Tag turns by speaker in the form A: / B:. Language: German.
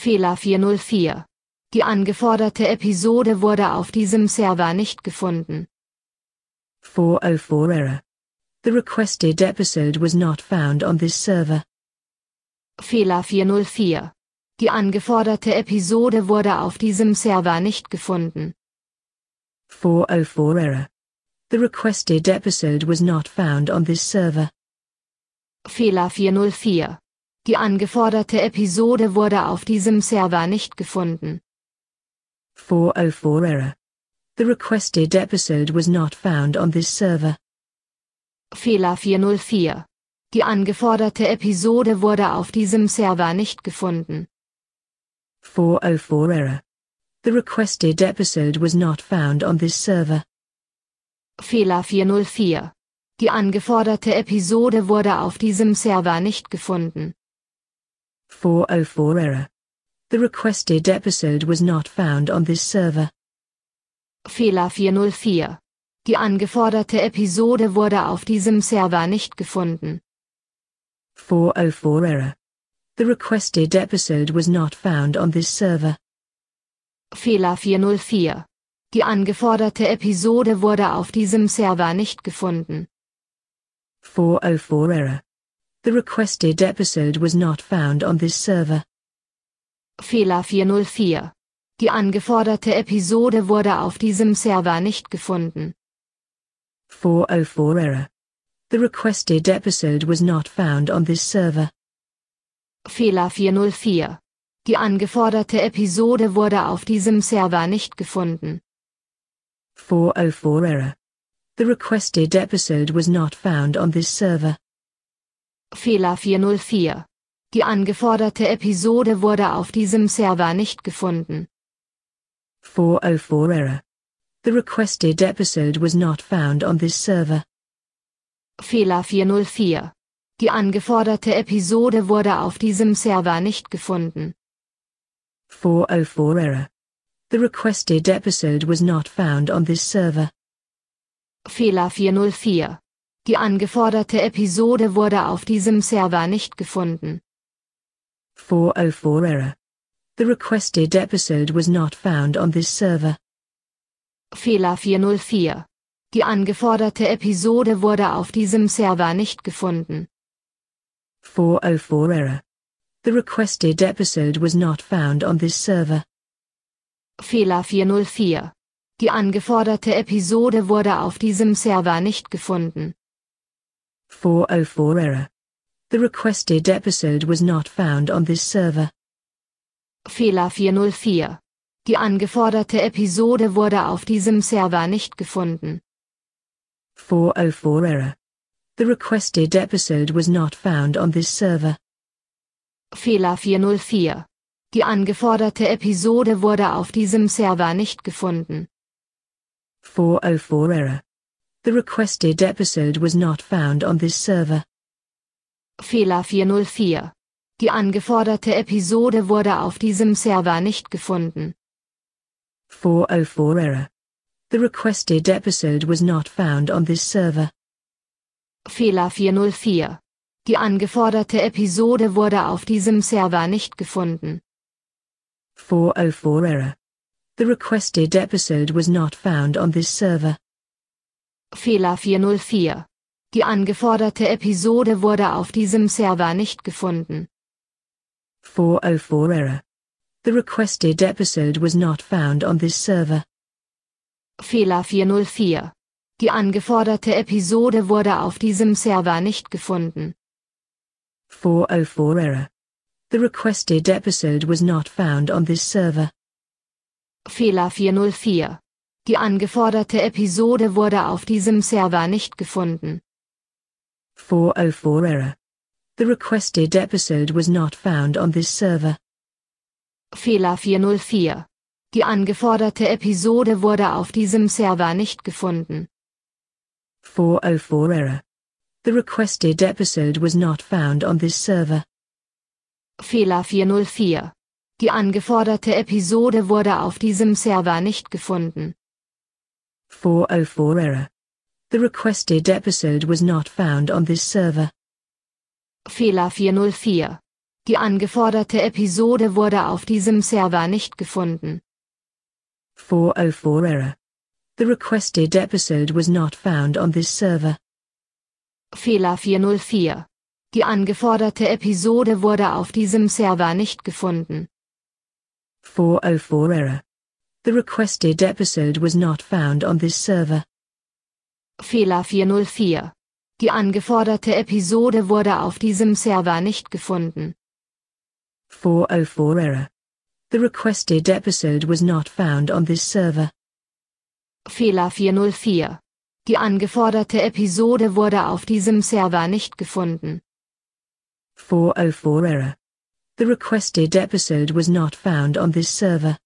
A: Fehler 404. Die angeforderte Episode wurde auf diesem Server nicht gefunden.
B: 404 error. The requested episode was not found on this server.
A: Fehler 404. Die angeforderte Episode wurde auf diesem Server nicht gefunden.
B: 404 error. The requested episode was not found on this server.
A: Fehler 404. Die angeforderte Episode wurde auf diesem Server nicht gefunden.
B: 404 error. The requested episode was not found on this server.
A: Fehler 404. Die angeforderte Episode wurde auf diesem Server nicht gefunden.
B: 404 error. The requested episode was not found on this server.
A: Fehler 404. Die angeforderte Episode wurde auf diesem Server nicht gefunden.
B: 404 error. The requested episode was not found on this server.
A: Fehler 404. Die angeforderte Episode wurde auf diesem Server nicht gefunden.
B: 404 error. The requested episode was not found on this server.
A: Fehler 404. Die angeforderte Episode wurde auf diesem Server nicht gefunden.
B: 404 error. The requested episode was not found on this server.
A: Fehler 404. Die angeforderte Episode wurde auf diesem Server nicht gefunden.
B: 404 error. The requested episode was not found on this server.
A: Fehler 404. Die angeforderte Episode wurde auf diesem Server nicht gefunden.
B: 404 error. The requested episode was not found on this server.
A: Fehler 404. Die angeforderte Episode wurde auf diesem Server nicht gefunden.
B: 404 error. The requested episode was not found on this server.
A: Fehler 404. Die angeforderte Episode wurde auf diesem Server nicht gefunden.
B: 404 error. The requested episode was not found on this server.
A: Fehler 404. Die angeforderte Episode wurde auf diesem Server nicht gefunden.
B: 404 error. The requested episode was not found on this server.
A: Fehler 404. Die angeforderte Episode wurde auf diesem Server nicht gefunden.
B: 404 error. The requested episode was not found on this server.
A: Fehler 404. Die angeforderte Episode wurde auf diesem Server nicht gefunden.
B: 404 error. The requested episode was not found on this server.
A: Fehler 404. Die angeforderte Episode wurde auf diesem Server nicht gefunden.
B: 404 error. The requested episode was not found on this server.
A: Fehler 404. Die angeforderte Episode wurde auf diesem Server nicht gefunden.
B: 404 error. The requested episode was not found on this server.
A: Fehler 404. Die angeforderte Episode wurde auf diesem Server nicht gefunden.
B: 404 error. The requested episode was not found on this server.
A: Fehler 404. Die angeforderte Episode wurde auf diesem Server nicht gefunden.
B: 404 error. The requested episode was not found on this server.
A: Fehler 404. Die angeforderte Episode wurde auf diesem Server nicht gefunden.
B: 404 error. The requested episode was not found on this server.
A: Fehler 404. Die angeforderte Episode wurde auf diesem Server nicht gefunden.
B: 404 error. The requested episode was not found on this server.
A: Fehler 404. Die angeforderte Episode wurde auf diesem Server nicht gefunden.
B: 404 error. The requested episode was not found on this server.
A: Fehler 404. Die angeforderte Episode wurde auf diesem Server nicht gefunden.
B: 404 error. The requested episode was not found on this server.
A: Fehler 404. Die angeforderte Episode wurde auf diesem Server nicht gefunden.
B: 404 error. The requested episode was not found on this server.
A: Fehler 404. Die angeforderte Episode wurde auf diesem Server nicht gefunden.
B: 404 error. The requested episode was not found on this server.
A: Fehler 404. Die angeforderte Episode wurde auf diesem Server nicht gefunden.
B: 404 error. The requested episode was not found on this server.
A: Fehler 404. Die angeforderte Episode wurde auf diesem Server nicht gefunden.
B: 404 error. The requested episode was not found on this server.
A: Fehler 404. Die angeforderte Episode wurde auf diesem Server nicht gefunden.
B: 404 error. The requested episode was not found on this server.